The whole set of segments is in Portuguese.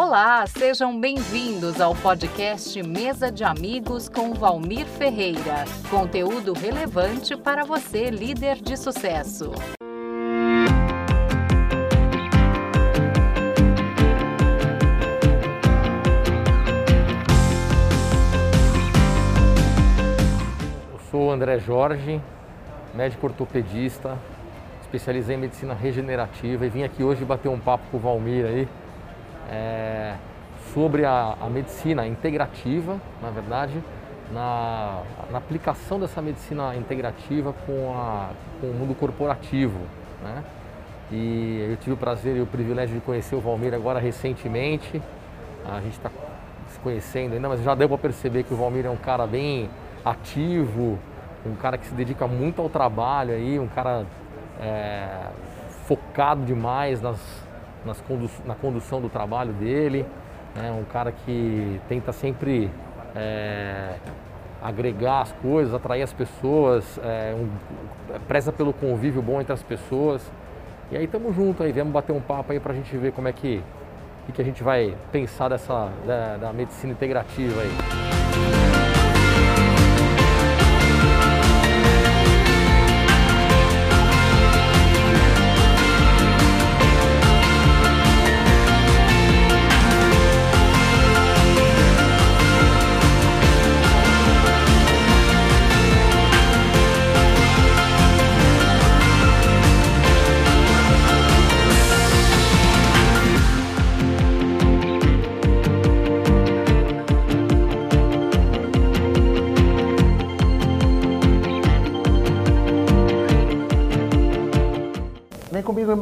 Olá, sejam bem-vindos ao podcast Mesa de Amigos com Valmir Ferreira. Conteúdo relevante para você, líder de sucesso. Eu sou André Jorge, médico ortopedista, especializei em medicina regenerativa e vim aqui hoje bater um papo com o Valmir aí é, sobre a, a, medicina integrativa, na verdade, na, na, aplicação dessa medicina integrativa com, a, com o mundo corporativo. Né? E eu tive o prazer e o privilégio de conhecer o Valmir agora recentemente. A gente está se conhecendo ainda, mas já deu para perceber que o Valmir é um cara bem ativo, um cara que se dedica muito ao trabalho aí, um cara é, focado demais nas, condu na condução do trabalho dele, né? um cara que tenta sempre é, agregar as coisas, atrair as pessoas, é, um, preza pelo convívio bom entre as pessoas. E aí estamos juntos aí, viemos bater um papo aí para a gente ver como é que, que a gente vai pensar dessa, da, da medicina integrativa aí.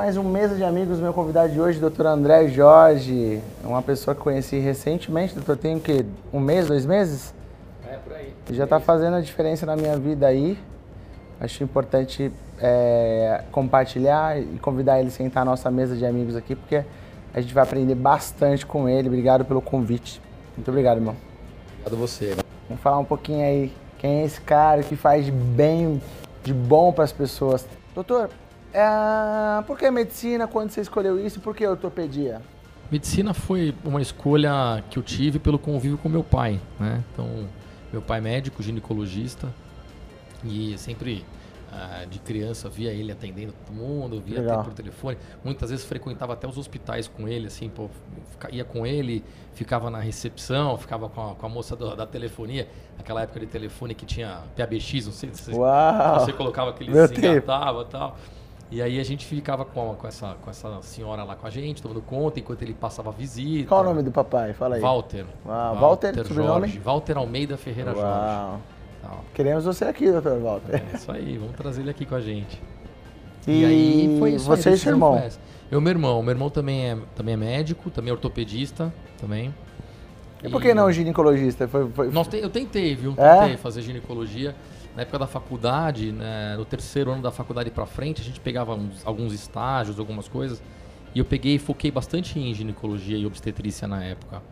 Mais um Mesa de Amigos, meu convidado de hoje, Dr. André Jorge, uma pessoa que conheci recentemente, doutor, tem o quê? Um mês, dois meses? É, por aí. Já está fazendo a diferença na minha vida aí. Acho importante é, compartilhar e convidar ele a sentar na nossa mesa de amigos aqui, porque a gente vai aprender bastante com ele. Obrigado pelo convite. Muito obrigado, irmão. Obrigado a você. Vamos falar um pouquinho aí, quem é esse cara que faz bem, de bom para as pessoas. Doutor, é, por que medicina? Quando você escolheu isso? Por que ortopedia? Medicina foi uma escolha que eu tive pelo convívio com meu pai, né? Então, meu pai é médico, ginecologista, e sempre uh, de criança via ele atendendo todo mundo, via até por telefone. Muitas vezes frequentava até os hospitais com ele, assim, pô, ia com ele, ficava na recepção, ficava com a, com a moça do, da telefonia, aquela época de telefone que tinha PABX, não sei se você, você colocava aquele engatava e tal. E aí a gente ficava com, com, essa, com essa senhora lá com a gente, tomando conta, enquanto ele passava visita. Qual o nome do papai? Fala aí. Walter. Uau. Walter, Walter sobrenome? Jorge. Walter Almeida Ferreira Uau. Jorge. Tal. Queremos você aqui, doutor Walter. É isso aí, vamos trazer ele aqui com a gente. E, e aí foi isso. Você e seu irmão? Eu, meu irmão. Meu irmão também é, também é médico, também é ortopedista, também. E, e por que não ginecologista? Foi, foi... Nós te, eu tentei, viu? É? Tentei fazer ginecologia na época da faculdade, né, no terceiro ano da faculdade para frente, a gente pegava uns, alguns estágios, algumas coisas, e eu peguei e foquei bastante em ginecologia e obstetrícia na época.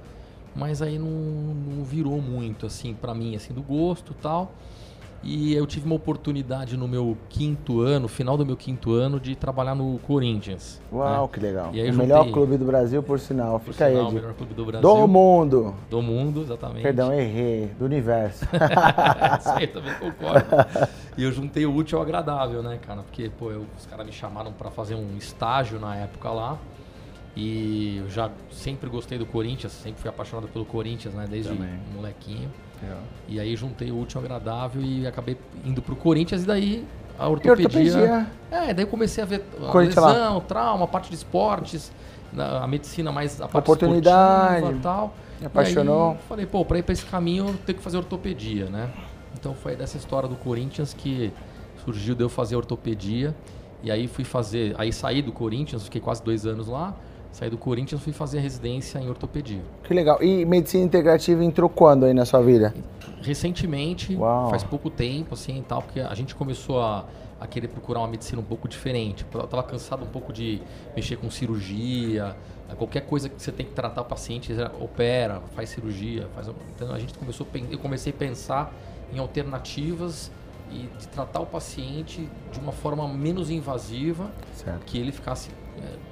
Mas aí não, não virou muito, assim, para mim, assim, do gosto tal. E eu tive uma oportunidade no meu quinto ano, final do meu quinto ano, de trabalhar no Corinthians. Uau, né? que legal. o juntei... melhor clube do Brasil, por sinal. Fica por aí. Sinal, o melhor clube do Brasil. Do mundo. Do mundo, exatamente. Perdão, errei. Do universo. Isso aí, também concordo. E eu juntei o útil ao agradável, né, cara? Porque, pô, eu, os caras me chamaram para fazer um estágio na época lá. E eu já sempre gostei do Corinthians, sempre fui apaixonado pelo Corinthians, né? Desde também. molequinho. É. E aí juntei o útil ao agradável e acabei indo pro Corinthians e daí a ortopedia. ortopedia. É, daí comecei a ver a lesão, lá. trauma, a parte de esportes, a medicina mais a parte Oportunidade. e tal. Me apaixonou. Aí, falei, pô, para ir para esse caminho eu tenho que fazer ortopedia, né? Então foi dessa história do Corinthians que surgiu de eu fazer ortopedia. E aí fui fazer, aí saí do Corinthians, fiquei quase dois anos lá. Saí do Corinthians e fui fazer residência em ortopedia. Que legal. E medicina integrativa entrou quando aí na sua vida? Recentemente, Uau. faz pouco tempo, assim, tal, porque a gente começou a, a querer procurar uma medicina um pouco diferente. Eu estava cansado um pouco de mexer com cirurgia, qualquer coisa que você tem que tratar o paciente, opera, faz cirurgia, faz. Então a gente começou, eu comecei a pensar em alternativas e de tratar o paciente de uma forma menos invasiva, certo. que ele ficasse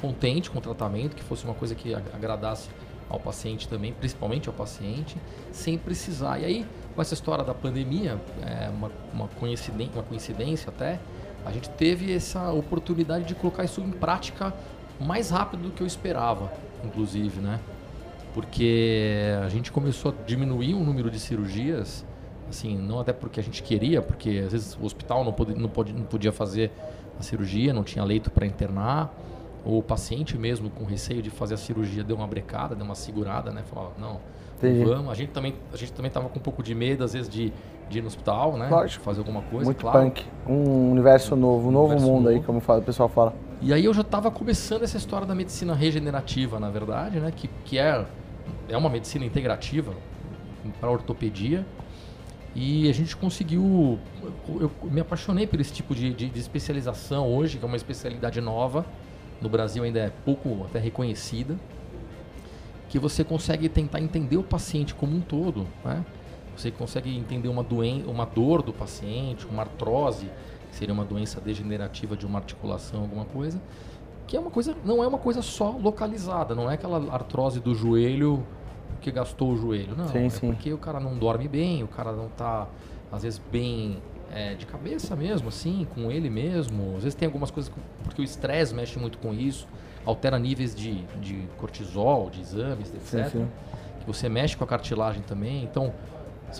contente com o tratamento, que fosse uma coisa que agradasse ao paciente também, principalmente ao paciente, sem precisar. E aí, com essa história da pandemia, é uma, uma, coincidência, uma coincidência até, a gente teve essa oportunidade de colocar isso em prática mais rápido do que eu esperava, inclusive, né? Porque a gente começou a diminuir o número de cirurgias, assim, não até porque a gente queria, porque às vezes o hospital não, não, podia, não podia fazer a cirurgia, não tinha leito para internar, ou o paciente mesmo com receio de fazer a cirurgia deu uma brecada, deu uma segurada, né? Falou, não, Entendi. vamos. A gente também a gente também tava com um pouco de medo às vezes de, de ir no hospital, né? Lógico. Fazer alguma coisa, Muito claro. punk. Um universo novo, um novo mundo novo. aí, como fala, o pessoal fala. E aí eu já estava começando essa história da medicina regenerativa, na verdade, né? Que, que é, é uma medicina integrativa para ortopedia. E a gente conseguiu. Eu, eu me apaixonei por esse tipo de, de, de especialização hoje, que é uma especialidade nova no Brasil ainda é pouco até reconhecida, que você consegue tentar entender o paciente como um todo, né? Você consegue entender uma doen uma dor do paciente, uma artrose, que seria uma doença degenerativa de uma articulação, alguma coisa, que é uma coisa, não é uma coisa só localizada, não é aquela artrose do joelho que gastou o joelho, não, sim, é sim. porque o cara não dorme bem, o cara não está às vezes bem é, de cabeça mesmo, assim, com ele mesmo. Às vezes tem algumas coisas, porque o estresse mexe muito com isso, altera níveis de, de cortisol, de exames, etc. Sim, sim. Que você mexe com a cartilagem também. Então,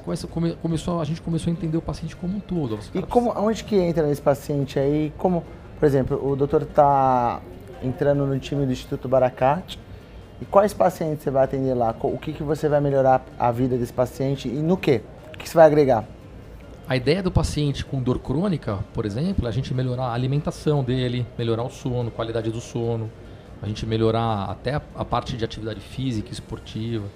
começa, come, começou, a gente começou a entender o paciente como um todo. E como, onde que entra nesse paciente aí? Como, por exemplo, o doutor está entrando no time do Instituto Baracate, e quais pacientes você vai atender lá? O que, que você vai melhorar a vida desse paciente e no quê? O que você vai agregar? A ideia do paciente com dor crônica, por exemplo, é a gente melhorar a alimentação dele, melhorar o sono, qualidade do sono, a gente melhorar até a, parte de atividade física, esportiva.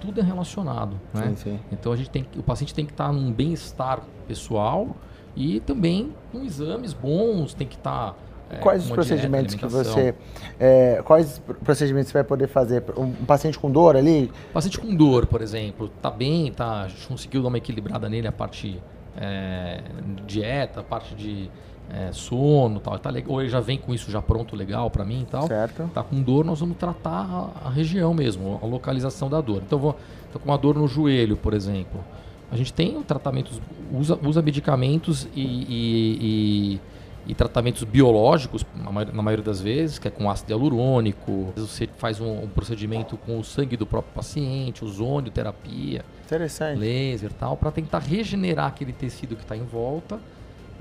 Tudo é relacionado, né? Sim, sim. Então a gente tem, o paciente tem que estar num bem-estar pessoal e também com exames bons, tem que estar é, quais os procedimentos dieta, que você. É, quais procedimentos você vai poder fazer? Um, paciente com dor ali? Paciente com dor, por exemplo, tá bem, tá, a gente conseguiu dar uma equilibrada nele a parte é, dieta, parte de é, sono tal. Tá ou ele já vem com isso já pronto, legal para mim e tal. Certo. Tá com dor, nós vamos tratar a, a região mesmo, a localização da dor. Então, vou, tô com uma dor no joelho, por exemplo. A gente tem tratamentos, usa, usa medicamentos e, e, e e tratamentos biológicos, na maioria das vezes, que é com ácido hialurônico. Você faz um, um procedimento com o sangue do próprio paciente, ozonioterapia, Interessante. laser e tal, para tentar regenerar aquele tecido que está em volta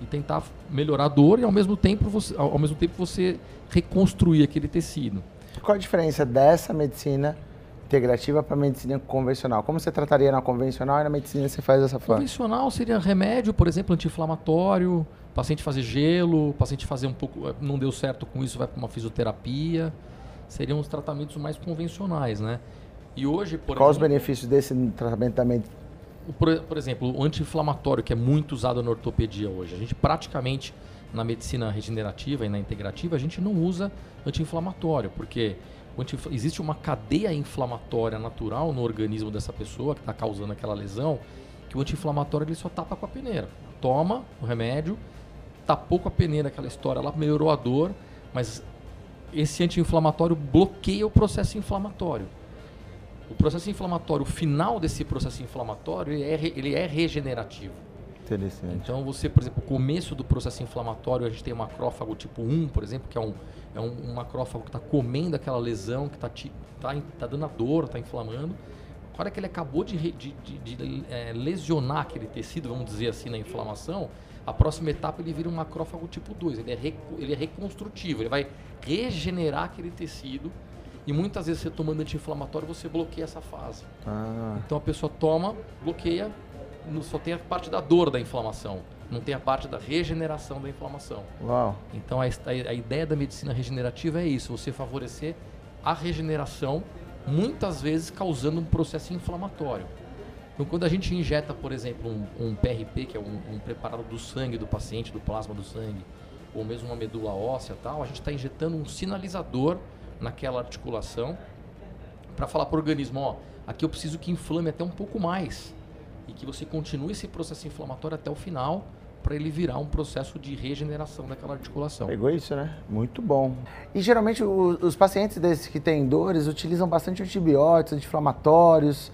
e tentar melhorar a dor e ao mesmo tempo você, ao mesmo tempo você reconstruir aquele tecido. Qual a diferença dessa medicina integrativa para a medicina convencional? Como você trataria na convencional e na medicina você faz dessa forma? Convencional seria remédio, por exemplo, anti-inflamatório, paciente fazer gelo, paciente fazer um pouco, eh, não deu certo com isso, vai para uma fisioterapia. Seriam os tratamentos mais convencionais, né? E hoje, por Quais exemplo, os benefícios desse tratamento também? Por, por exemplo, o anti-inflamatório, que é muito usado na ortopedia hoje. A gente praticamente, na medicina regenerativa e na integrativa, a gente não usa anti-inflamatório, porque existe uma cadeia inflamatória natural no organismo dessa pessoa que está causando aquela lesão, que o anti-inflamatório ele só tapa com a peneira. Toma o remédio, tapou com a peneira aquela história, ela melhorou a dor, mas esse anti-inflamatório bloqueia o processo inflamatório. O processo inflamatório, o final desse processo inflamatório, ele é, ele é regenerativo. Interessante. Então você, por exemplo, o começo do processo inflamatório, a gente tem um macrófago tipo 1, por exemplo, que é um, é um, um macrófago que está comendo aquela lesão, que está tá, tá dando a dor, está inflamando. A hora que ele acabou de, de, de, de é, lesionar aquele tecido, vamos dizer assim, na inflamação, a próxima etapa ele vira um macrófago tipo 2. Ele é, ele é reconstrutivo, ele vai regenerar aquele tecido. E muitas vezes você tomando anti-inflamatório, você bloqueia essa fase. Ah. Então a pessoa toma, bloqueia, só tem a parte da dor da inflamação, não tem a parte da regeneração da inflamação. Uau. Então a, a, a ideia da medicina regenerativa é isso, você favorecer a regeneração, muitas vezes causando um processo inflamatório. Então, quando a gente injeta, por exemplo, um, um PRP, que é um, um, preparado do sangue do paciente, do plasma do sangue, ou mesmo uma medula óssea tal, a gente está injetando um sinalizador naquela articulação para falar para o organismo, ó, aqui eu preciso que inflame até um pouco mais e que você continue esse processo inflamatório até o final para ele virar um processo de regeneração daquela articulação. Pegou isso, né? Muito bom. E geralmente o, os pacientes desses que têm dores utilizam bastante antibióticos, anti-inflamatórios.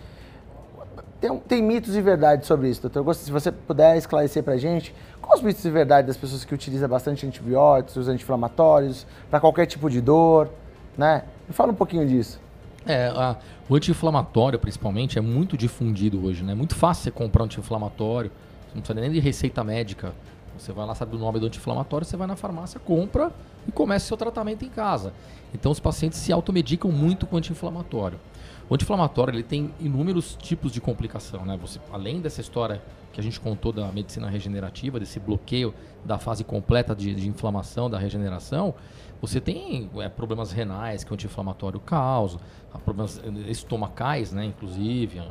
Tem, tem, mitos e verdades sobre isso, doutor. Se você puder esclarecer para a gente, quais os mitos e verdades das pessoas que utilizam bastante antibióticos, anti-inflamatórios, para qualquer tipo de dor, né? Me fala um pouquinho disso. É, a, o anti-inflamatório, principalmente, é muito difundido hoje, né? É muito fácil você comprar um anti-inflamatório não precisa nem de receita médica. Você vai lá, sabe o nome do anti-inflamatório, você vai na farmácia, compra e começa seu tratamento em casa. Então os pacientes se automedicam muito com anti-inflamatório. O anti-inflamatório ele tem inúmeros tipos de complicação, né? Você, além dessa história que a gente contou da medicina regenerativa, desse bloqueio da fase completa de, de inflamação, da regeneração, você tem é, problemas renais que o anti-inflamatório causa, problemas estomacais, né? Inclusive,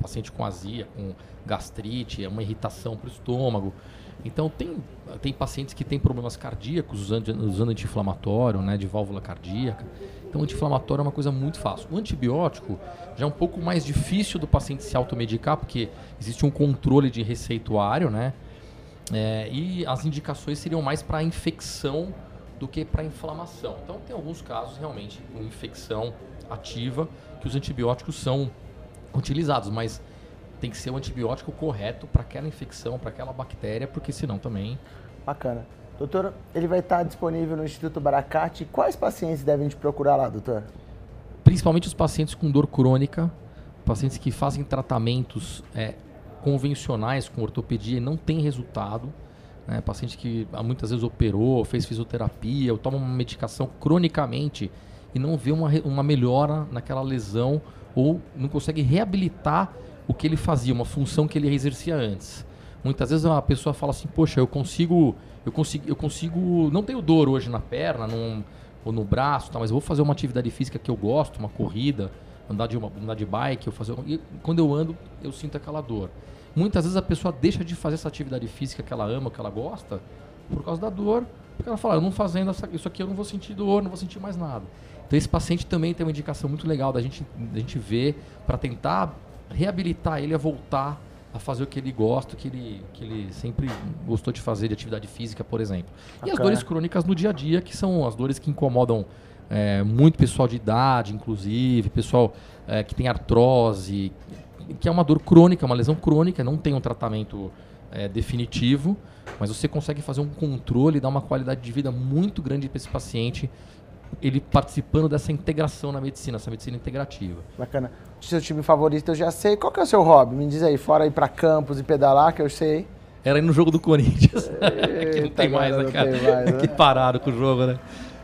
paciente com azia, com gastrite, é uma irritação para o estômago. Então tem, tem pacientes que têm problemas cardíacos usando, usando anti-inflamatório, né, de válvula cardíaca. Então anti-inflamatório é uma coisa muito fácil. O antibiótico já é um pouco mais difícil do paciente se automedicar, porque existe um controle de receituário, né? É, e as indicações seriam mais para infecção do que para inflamação. Então tem alguns casos realmente com infecção ativa que os antibióticos são utilizados, mas tem que ser o antibiótico correto para aquela infecção, para aquela bactéria, porque senão também. Bacana. Doutor, ele vai estar disponível no Instituto Baracate. Quais pacientes devem te procurar lá, doutor? Principalmente os pacientes com dor crônica, pacientes que fazem tratamentos é, convencionais com ortopedia e não tem resultado. Né? Paciente que ah, muitas vezes operou, fez fisioterapia, ou toma uma medicação cronicamente e não vê uma, uma melhora naquela lesão ou não consegue reabilitar o que ele fazia, uma função que ele exercia antes. Muitas vezes a pessoa fala assim, poxa, eu consigo, eu consigo, eu consigo, não tenho dor hoje na perna, ou no braço, tá, mas eu vou fazer uma atividade física que eu gosto, uma corrida, andar de, uma, andar de bike, eu fazer, e quando eu ando, eu sinto aquela dor. Muitas vezes a pessoa deixa de fazer essa atividade física que ela ama, que ela gosta, por causa da dor, porque ela fala, eu não fazendo essa, isso aqui eu não vou sentir dor, não vou sentir mais nada. Então esse paciente também tem uma indicação muito legal da gente, da gente ver para tentar reabilitar ele a voltar a fazer o que ele gosta, que ele, que ele sempre gostou de fazer, de atividade física, por exemplo. E as dores crônicas no dia a dia, que são as dores que incomodam é, muito pessoal de idade, inclusive, pessoal é, que tem artrose, que é uma dor crônica, uma lesão crônica, não tem um tratamento é, definitivo, mas você consegue fazer um controle e dar uma qualidade de vida muito grande para esse paciente ele participando dessa integração na medicina, essa medicina integrativa. Bacana. O seu time favorito eu já sei. Qual que é o seu hobby? Me diz aí, fora ir para campos e pedalar, que eu sei. Era ir no jogo do Corinthians. Eita, que não tem mais, né, cara? Mais, né? que pararam com o jogo, né?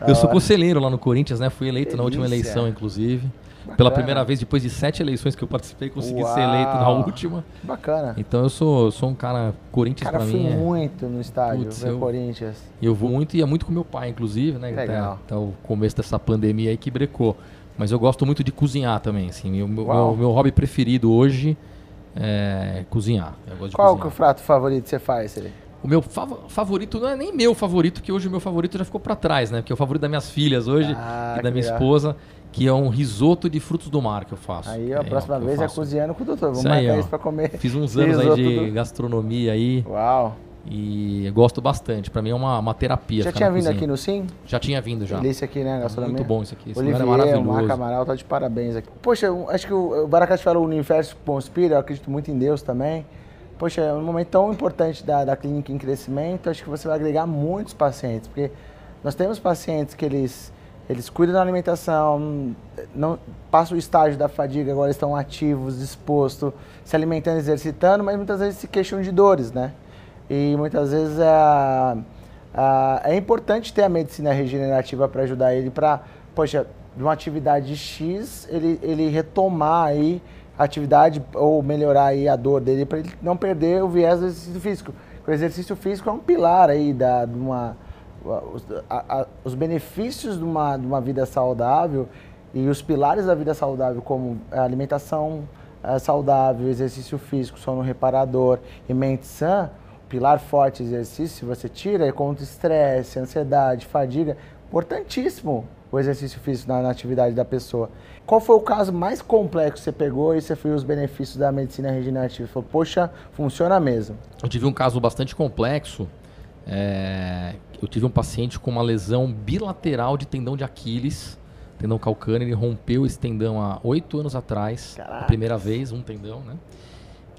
eu sou conselheiro lá no Corinthians, né? Fui eleito Delícia. na última eleição, inclusive. Bacana. Pela primeira vez, depois de sete eleições que eu participei, consegui Uau. ser eleito na última. Bacana. Então eu sou, sou um cara Corinthians cara, pra mim. Eu fui muito no estádio, Putz, eu, Corinthians. Eu vou muito e ia muito com meu pai, inclusive, né? Legal. Até, até o começo dessa pandemia aí que brecou. Mas eu gosto muito de cozinhar também, assim. Meu, meu, meu hobby preferido hoje é cozinhar. Qual cozinhar. é o prato favorito que você faz, ele? O meu fav favorito não é nem meu favorito, que hoje o meu favorito já ficou para trás, né? Porque é o favorito das minhas filhas hoje ah, e da minha legal. esposa que é um risoto de frutos do mar que eu faço. Aí a é, próxima vez é cozinhando com o doutor. Vamos isso marcar aí, isso para comer. Fiz uns anos aí de do... gastronomia aí. Uau! E gosto bastante. Para mim é uma, uma terapia. Já tinha vindo cozinha. aqui no Sim? Já tinha vindo já. Delícia aqui, né? Gastronomia. Muito bom isso aqui. Esse Olivier, é maravilhoso. Marca Amaral, tá de parabéns aqui. Poxa, acho que o Baracate falou o universo conspira, eu acredito muito em Deus também. Poxa, é um momento tão importante da, da clínica em crescimento, acho que você vai agregar muitos pacientes, porque nós temos pacientes que eles eles cuidam da alimentação, não passam o estágio da fadiga, agora estão ativos, dispostos, se alimentando, exercitando, mas muitas vezes se queixam de dores, né? E muitas vezes é, é importante ter a medicina regenerativa para ajudar ele para, poxa, de uma atividade X, ele, ele retomar aí a atividade ou melhorar aí a dor dele para ele não perder o viés do exercício físico. O exercício físico é um pilar aí da, de uma os, a, a, os benefícios de uma, de uma vida saudável e os pilares da vida saudável, como a alimentação é, saudável, exercício físico, sono reparador e mente sã, pilar forte exercício, você tira, é contra estresse, ansiedade, fadiga, importantíssimo o o exercício físico na, na, atividade da pessoa. Qual foi o caso mais complexo que você pegou e você viu os benefícios da medicina regenerativa? Falou, poxa, funciona mesmo. Eu tive um caso bastante complexo. É, eu tive um paciente com uma lesão bilateral de tendão de Aquiles, tendão calcâneo. Ele rompeu esse tendão há oito anos atrás, Caraca. a primeira vez, um tendão, né?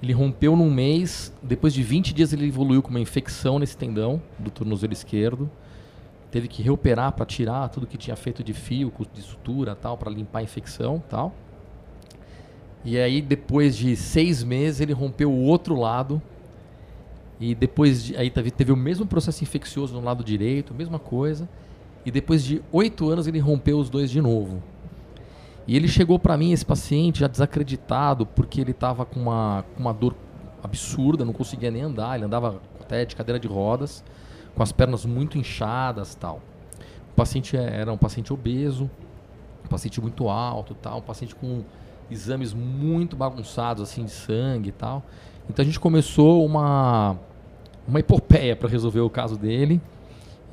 Ele rompeu num mês, depois de 20 dias ele evoluiu com uma infecção nesse tendão do tornozelo esquerdo. Teve que reoperar para tirar tudo que tinha feito de fio, de sutura, tal, para limpar a infecção, tal. E aí depois de seis meses ele rompeu o outro lado e depois de, aí teve, o mesmo processo infeccioso no lado direito, mesma coisa. E depois de oito anos ele rompeu os dois de novo. E ele chegou para mim, esse paciente, já desacreditado, porque ele estava com uma, com uma dor absurda, não conseguia nem andar, ele andava até de cadeira de rodas, com as pernas muito inchadas tal. O paciente é, era um paciente obeso, um paciente muito alto tal, um paciente com exames muito bagunçados assim de sangue e tal. Então a gente começou uma uma epopeia para resolver o caso dele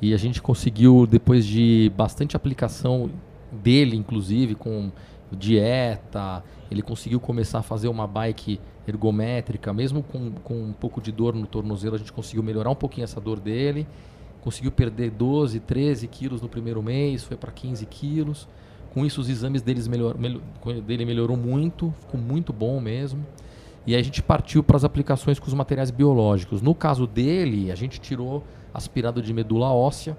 e a gente conseguiu depois de bastante aplicação dele, inclusive, com dieta. Ele conseguiu começar a fazer uma bike ergométrica, mesmo com, com um pouco de dor no tornozelo, a gente conseguiu melhorar um pouquinho essa dor dele. Conseguiu perder 12, 13 quilos no primeiro mês, foi para 15 quilos. Com isso, os exames deles melhor, melhor, dele melhorou muito, ficou muito bom mesmo. E aí a gente partiu para as aplicações com os materiais biológicos. No caso dele, a gente tirou aspirado de medula óssea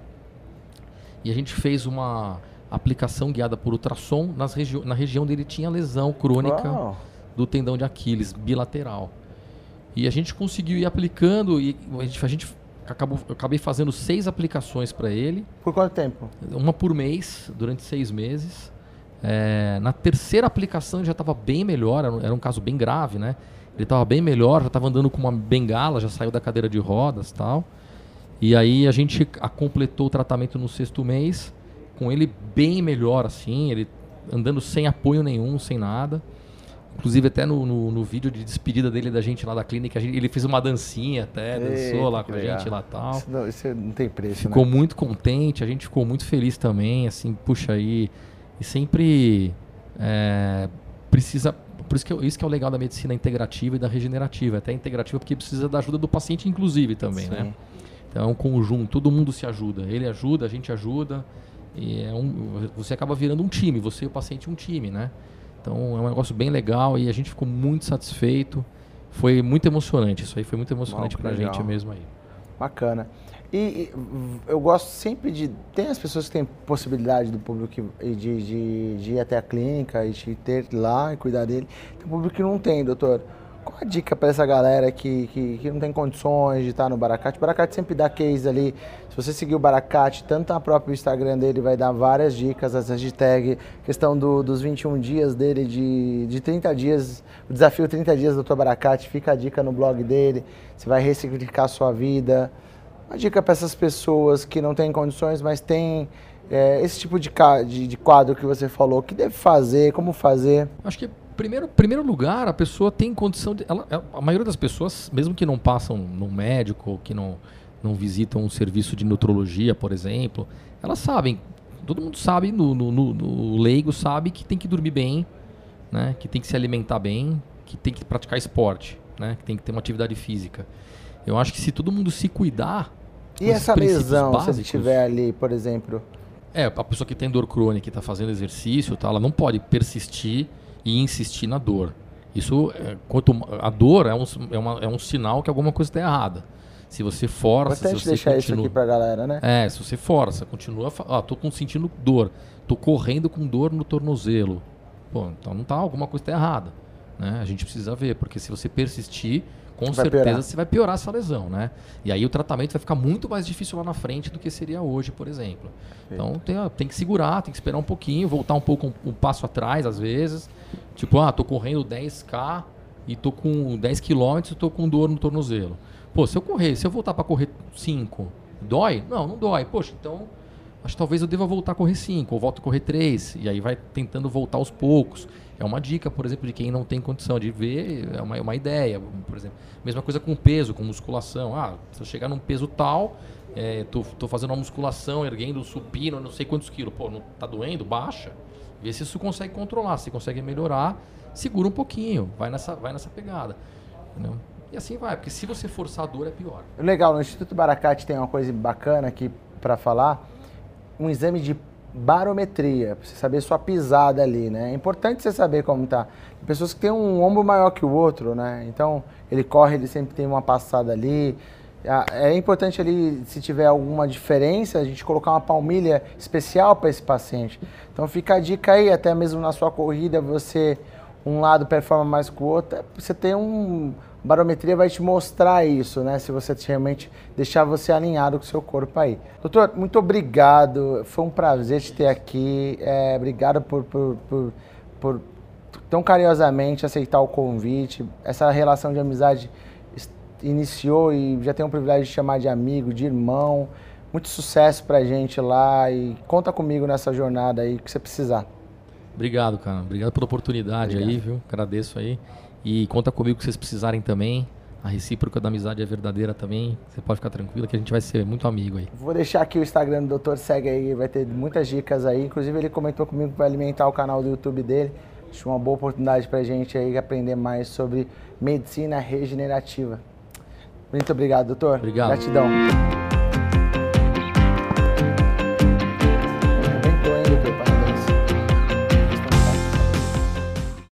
e a gente fez uma aplicação guiada por ultrassom nas regi na região dele tinha lesão crônica Uau. do tendão de Aquiles bilateral. E a gente conseguiu ir aplicando e a gente, a gente acabou, eu acabei fazendo seis aplicações para ele. Por quanto tempo? Uma por mês, durante seis meses. É, na terceira aplicação já estava bem melhor, era um, era um, caso bem grave, né? Ele estava bem melhor, já estava andando com uma bengala, já saiu da cadeira de rodas tal. E aí a gente a completou o tratamento no sexto mês com ele bem melhor, assim, ele andando sem apoio nenhum, sem nada. Inclusive, até no, no, no vídeo de despedida dele da gente lá da clínica, gente, ele fez uma dancinha até, dançou lá com a gente lá tal. Isso não, isso não tem preço, Ficou né? muito contente, a gente ficou muito feliz também, assim, puxa aí. E sempre é, precisa. Por isso que, isso que é o legal da medicina integrativa e da regenerativa. Até integrativa, porque precisa da ajuda do paciente, inclusive, também, né? Sim. né? Então é um conjunto, todo mundo se ajuda. Ele ajuda, a gente ajuda. E é um, você acaba virando um time, você e o paciente um time, né? Então é um negócio bem legal e a gente ficou muito satisfeito. Foi muito emocionante, isso aí foi muito emocionante para a gente mesmo aí. Bacana. E, eu gosto sempre de. Tem as pessoas que têm possibilidade do público de, de, de ir até a clínica e de ter lá e cuidar dele. Tem público que não tem, doutor. Qual a dica para essa galera que, que, que, não tem condições de estar no Baracate? O Baracate sempre dá case ali. Se você seguir o Baracate, tanto no próprio Instagram dele, vai dar várias dicas, as hashtag, questão do, dos 21 dias dele, de, de 30 dias, o desafio 30 dias do Dr. Baracate, fica a dica no blog dele, você vai ressignificar a sua vida. Uma dica para essas pessoas que não têm condições, mas têm é, esse tipo de, de, de quadro que você falou, o que deve fazer, como fazer? Acho que primeiro, primeiro lugar, a pessoa tem condição de. Ela, a maioria das pessoas, mesmo que não passam no médico, que não, não visitam um serviço de nutrologia, por exemplo, elas sabem. Todo mundo sabe, no, no, no, leigo sabe que tem que dormir bem, né? que tem que se alimentar bem, que tem que praticar esporte, né? que tem que ter uma atividade física. Eu acho que se todo mundo se cuidar. E essa lesão, básicos, se tiver ali, por exemplo? É, a pessoa que tem dor crônica e está fazendo exercício, tá, ela não pode persistir e insistir na dor. Isso, é, quanto a dor é um, é, uma, é um sinal que alguma coisa está errada. Se você força, Importante se você deixar continua, isso aqui pra galera, né? É, se você força, continua, ah, tô com, sentindo dor, tô correndo com dor no tornozelo. Pô, então não tá, alguma coisa está errada, né? A gente precisa ver, porque se você persistir, com vai certeza piorar. você vai piorar essa lesão, né? E aí o tratamento vai ficar muito mais difícil lá na frente do que seria hoje, por exemplo. Então tem, tem que segurar, tem que esperar um pouquinho, voltar um pouco um, um passo atrás às vezes. Tipo, ah, tô correndo 10k e tô com 10 km e tô com dor no tornozelo. Pô, se eu correr, se eu voltar para correr 5, dói? Não, não dói. Poxa, então acho que talvez eu deva voltar a correr 5 ou volto a correr 3 e aí vai tentando voltar aos poucos. É uma dica, por exemplo, de quem não tem condição de ver, é uma, é uma ideia, por exemplo. Mesma coisa com peso, com musculação. Ah, se eu chegar num peso tal, é, tô, tô fazendo uma musculação, erguendo supino, não sei quantos quilos. Pô, não tá doendo? Baixa. Vê se isso consegue controlar, se consegue melhorar, segura um pouquinho, vai nessa, vai nessa pegada. Entendeu? E assim vai, porque se você forçar a dor é pior. Legal, no Instituto Baracate tem uma coisa bacana aqui para falar, um exame de barometria, para você saber sua pisada ali, né? É importante você saber como tá. Tem pessoas que têm um ombro maior que o outro, né? Então, ele corre, ele sempre tem uma passada ali. É importante ali, se tiver alguma diferença, a gente colocar uma palmilha especial para esse paciente. Então fica a dica aí, até mesmo na sua corrida, você um lado performa mais que o outro, é, você tem um barometria vai te mostrar isso, né? Se você realmente deixar você alinhado com o seu corpo aí. Doutor, muito obrigado. Foi um prazer te ter aqui. É, obrigado por, por, por, por tão carinhosamente aceitar o convite. Essa relação de amizade iniciou e já tenho o privilégio de chamar de amigo, de irmão. Muito sucesso pra gente lá e conta comigo nessa jornada aí que você precisar. Obrigado, cara. Obrigado pela oportunidade Obrigado. aí, viu? Agradeço aí. E conta comigo que vocês precisarem também. A recíproca da amizade é verdadeira também. Você pode ficar tranquilo que a gente vai ser muito amigo aí. Vou deixar aqui o Instagram do doutor, segue aí, vai ter muitas dicas aí. Inclusive ele comentou comigo que vai alimentar o canal do YouTube dele. Acho uma boa oportunidade pra gente aí aprender mais sobre medicina regenerativa. Muito obrigado, doutor. Obrigado. Gratidão.